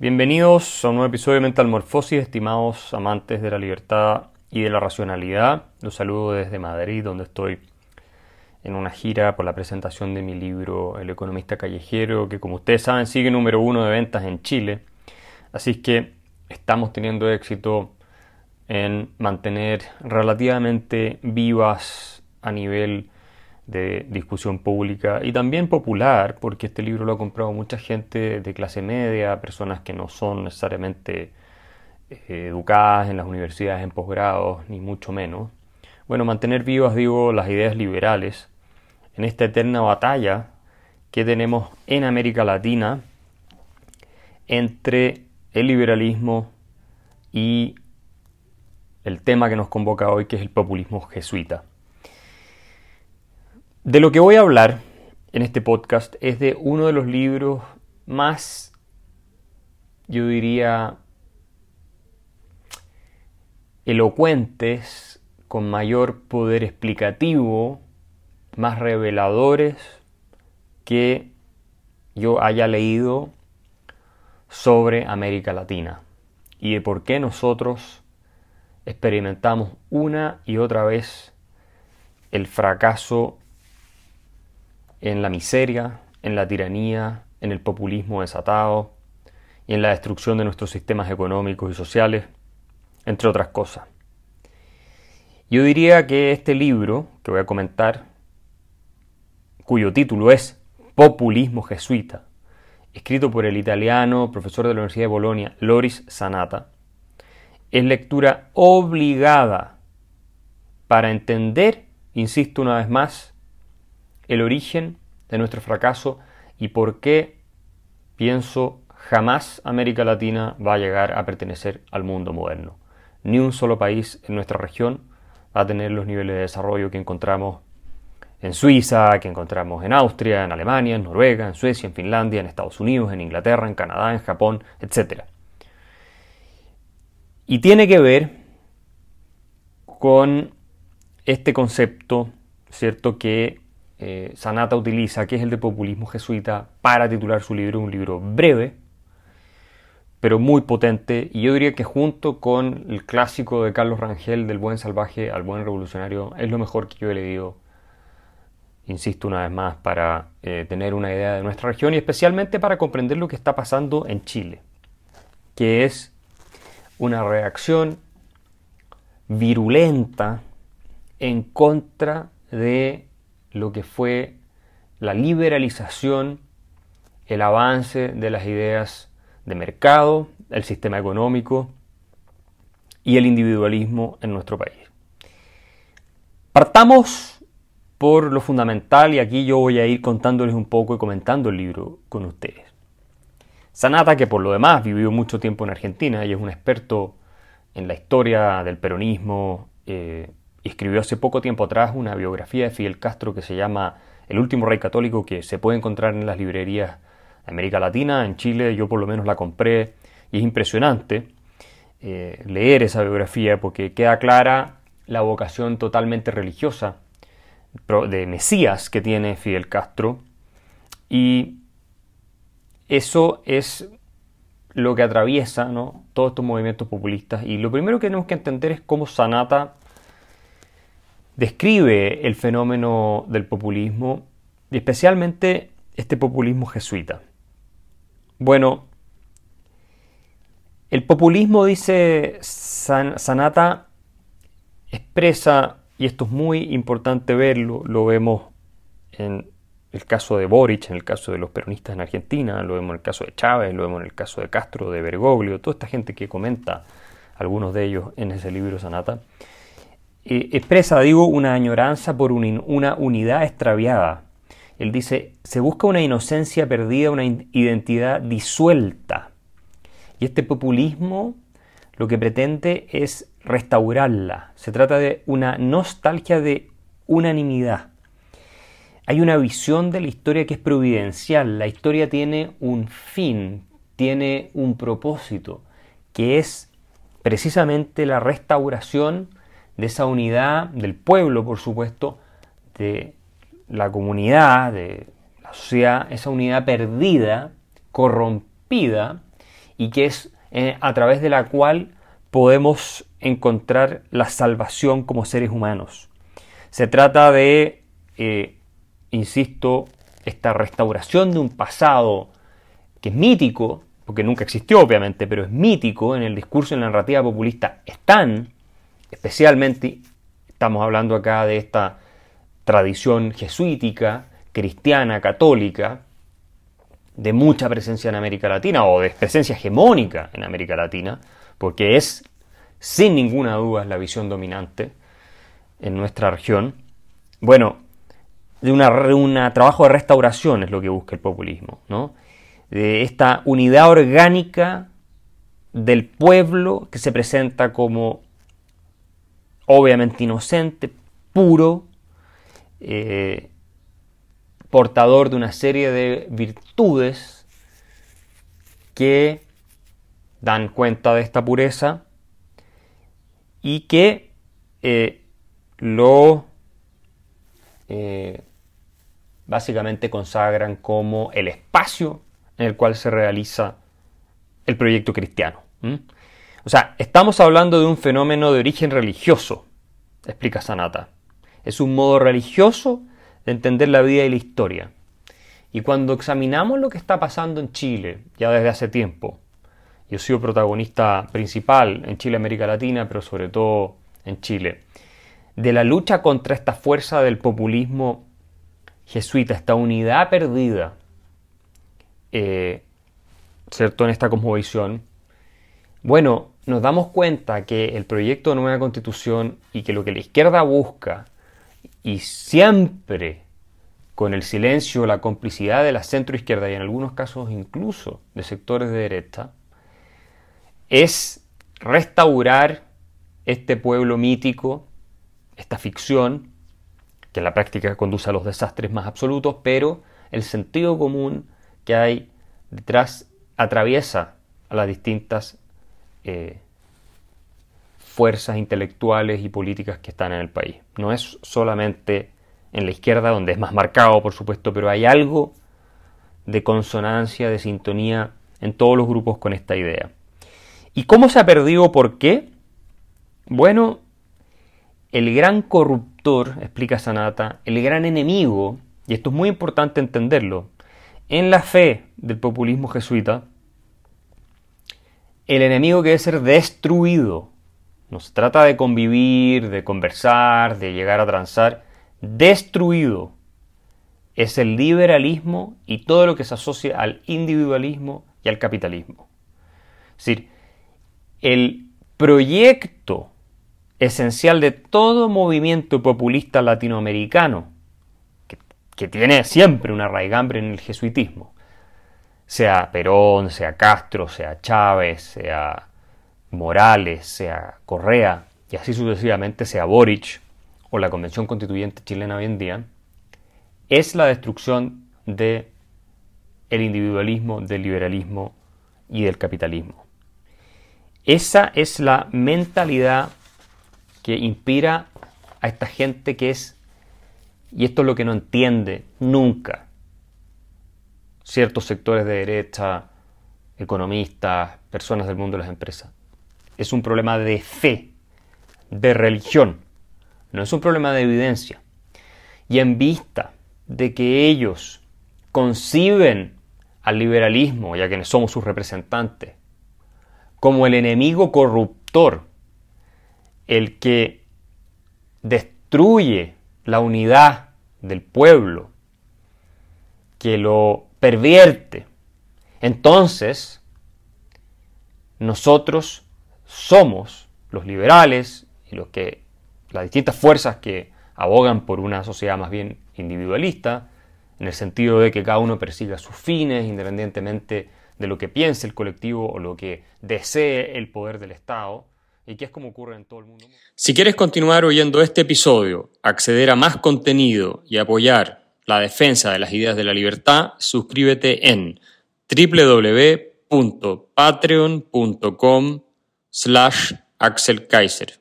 Bienvenidos a un nuevo episodio de Mental Morfosis, estimados amantes de la libertad y de la racionalidad. Los saludo desde Madrid, donde estoy en una gira por la presentación de mi libro El economista callejero, que como ustedes saben sigue número uno de ventas en Chile. Así que estamos teniendo éxito en mantener relativamente vivas a nivel de discusión pública y también popular, porque este libro lo ha comprado mucha gente de clase media, personas que no son necesariamente eh, educadas en las universidades en posgrados, ni mucho menos. Bueno, mantener vivas, digo, las ideas liberales en esta eterna batalla que tenemos en América Latina entre el liberalismo y el tema que nos convoca hoy, que es el populismo jesuita. De lo que voy a hablar en este podcast es de uno de los libros más, yo diría, elocuentes, con mayor poder explicativo, más reveladores que yo haya leído sobre América Latina y de por qué nosotros experimentamos una y otra vez el fracaso en la miseria, en la tiranía, en el populismo desatado y en la destrucción de nuestros sistemas económicos y sociales, entre otras cosas. Yo diría que este libro que voy a comentar, cuyo título es Populismo Jesuita, escrito por el italiano profesor de la Universidad de Bolonia, Loris Sanata, es lectura obligada para entender, insisto una vez más, el origen de nuestro fracaso y por qué pienso jamás América Latina va a llegar a pertenecer al mundo moderno. Ni un solo país en nuestra región va a tener los niveles de desarrollo que encontramos en Suiza, que encontramos en Austria, en Alemania, en Noruega, en Suecia, en Finlandia, en Estados Unidos, en Inglaterra, en Canadá, en Japón, etc. Y tiene que ver con este concepto, ¿cierto? Que eh, Sanata utiliza, que es el de populismo jesuita, para titular su libro, un libro breve, pero muy potente, y yo diría que junto con el clásico de Carlos Rangel, del buen salvaje al buen revolucionario, es lo mejor que yo he leído, insisto una vez más, para eh, tener una idea de nuestra región y especialmente para comprender lo que está pasando en Chile, que es una reacción virulenta en contra de lo que fue la liberalización, el avance de las ideas de mercado, el sistema económico y el individualismo en nuestro país. Partamos por lo fundamental y aquí yo voy a ir contándoles un poco y comentando el libro con ustedes. Sanata, que por lo demás vivió mucho tiempo en Argentina y es un experto en la historia del peronismo, eh, escribió hace poco tiempo atrás una biografía de Fidel Castro que se llama El último rey católico, que se puede encontrar en las librerías de América Latina, en Chile yo por lo menos la compré y es impresionante eh, leer esa biografía porque queda clara la vocación totalmente religiosa de Mesías que tiene Fidel Castro y eso es lo que atraviesa ¿no? todos estos movimientos populistas y lo primero que tenemos que entender es cómo Sanata describe el fenómeno del populismo y especialmente este populismo jesuita. Bueno, el populismo, dice Sanata, expresa, y esto es muy importante verlo, lo vemos en el caso de Boric, en el caso de los peronistas en Argentina, lo vemos en el caso de Chávez, lo vemos en el caso de Castro, de Bergoglio, toda esta gente que comenta, algunos de ellos en ese libro Sanata, eh, expresa, digo, una añoranza por una unidad extraviada. Él dice, se busca una inocencia perdida, una identidad disuelta. Y este populismo lo que pretende es restaurarla. Se trata de una nostalgia de unanimidad. Hay una visión de la historia que es providencial. La historia tiene un fin, tiene un propósito, que es precisamente la restauración de esa unidad del pueblo, por supuesto, de la comunidad, de la sociedad, esa unidad perdida, corrompida, y que es eh, a través de la cual podemos encontrar la salvación como seres humanos. Se trata de, eh, insisto, esta restauración de un pasado que es mítico, porque nunca existió obviamente, pero es mítico en el discurso, en la narrativa populista, están, especialmente, estamos hablando acá de esta tradición jesuítica, cristiana, católica, de mucha presencia en América Latina o de presencia hegemónica en América Latina, porque es sin ninguna duda la visión dominante en nuestra región. Bueno, de un trabajo de restauración es lo que busca el populismo, ¿no? de esta unidad orgánica del pueblo que se presenta como obviamente inocente, puro, eh, portador de una serie de virtudes que dan cuenta de esta pureza y que eh, lo eh, básicamente consagran como el espacio en el cual se realiza el proyecto cristiano. O sea, estamos hablando de un fenómeno de origen religioso, explica Sanata. Es un modo religioso de entender la vida y la historia. Y cuando examinamos lo que está pasando en Chile, ya desde hace tiempo, yo he sido protagonista principal en Chile, América Latina, pero sobre todo en Chile, de la lucha contra esta fuerza del populismo jesuita, esta unidad perdida eh, ¿cierto? En esta cosmovisión, bueno, nos damos cuenta que el proyecto de nueva constitución y que lo que la izquierda busca, y siempre con el silencio, la complicidad de la centroizquierda y en algunos casos incluso de sectores de derecha, es restaurar este pueblo mítico, esta ficción, que en la práctica conduce a los desastres más absolutos, pero el sentido común que hay detrás atraviesa a las distintas eh, fuerzas intelectuales y políticas que están en el país. No es solamente en la izquierda, donde es más marcado, por supuesto, pero hay algo de consonancia, de sintonía en todos los grupos con esta idea. ¿Y cómo se ha perdido? ¿Por qué? Bueno, el gran corruptor, explica Sanata, el gran enemigo, y esto es muy importante entenderlo, en la fe del populismo jesuita, el enemigo que debe ser destruido. No se trata de convivir, de conversar, de llegar a transar. Destruido es el liberalismo y todo lo que se asocia al individualismo y al capitalismo. Es decir, el proyecto esencial de todo movimiento populista latinoamericano que tiene siempre una raigambre en el jesuitismo, sea Perón, sea Castro, sea Chávez, sea Morales, sea Correa, y así sucesivamente, sea Boric o la Convención Constituyente chilena hoy en día, es la destrucción de individualismo, del liberalismo y del capitalismo. Esa es la mentalidad que inspira a esta gente que es y esto es lo que no entiende nunca ciertos sectores de derecha, economistas, personas del mundo de las empresas. Es un problema de fe, de religión, no es un problema de evidencia. Y en vista de que ellos conciben al liberalismo, ya que somos sus representantes, como el enemigo corruptor, el que destruye la unidad del pueblo, que lo pervierte. Entonces, nosotros somos los liberales y los que las distintas fuerzas que abogan por una sociedad más bien individualista, en el sentido de que cada uno persiga sus fines independientemente de lo que piense el colectivo o lo que desee el poder del Estado, y que es como ocurre en todo el mundo. Si quieres continuar oyendo este episodio, acceder a más contenido y apoyar la defensa de las ideas de la libertad, suscríbete en www.patreon.com slash Axel Kaiser.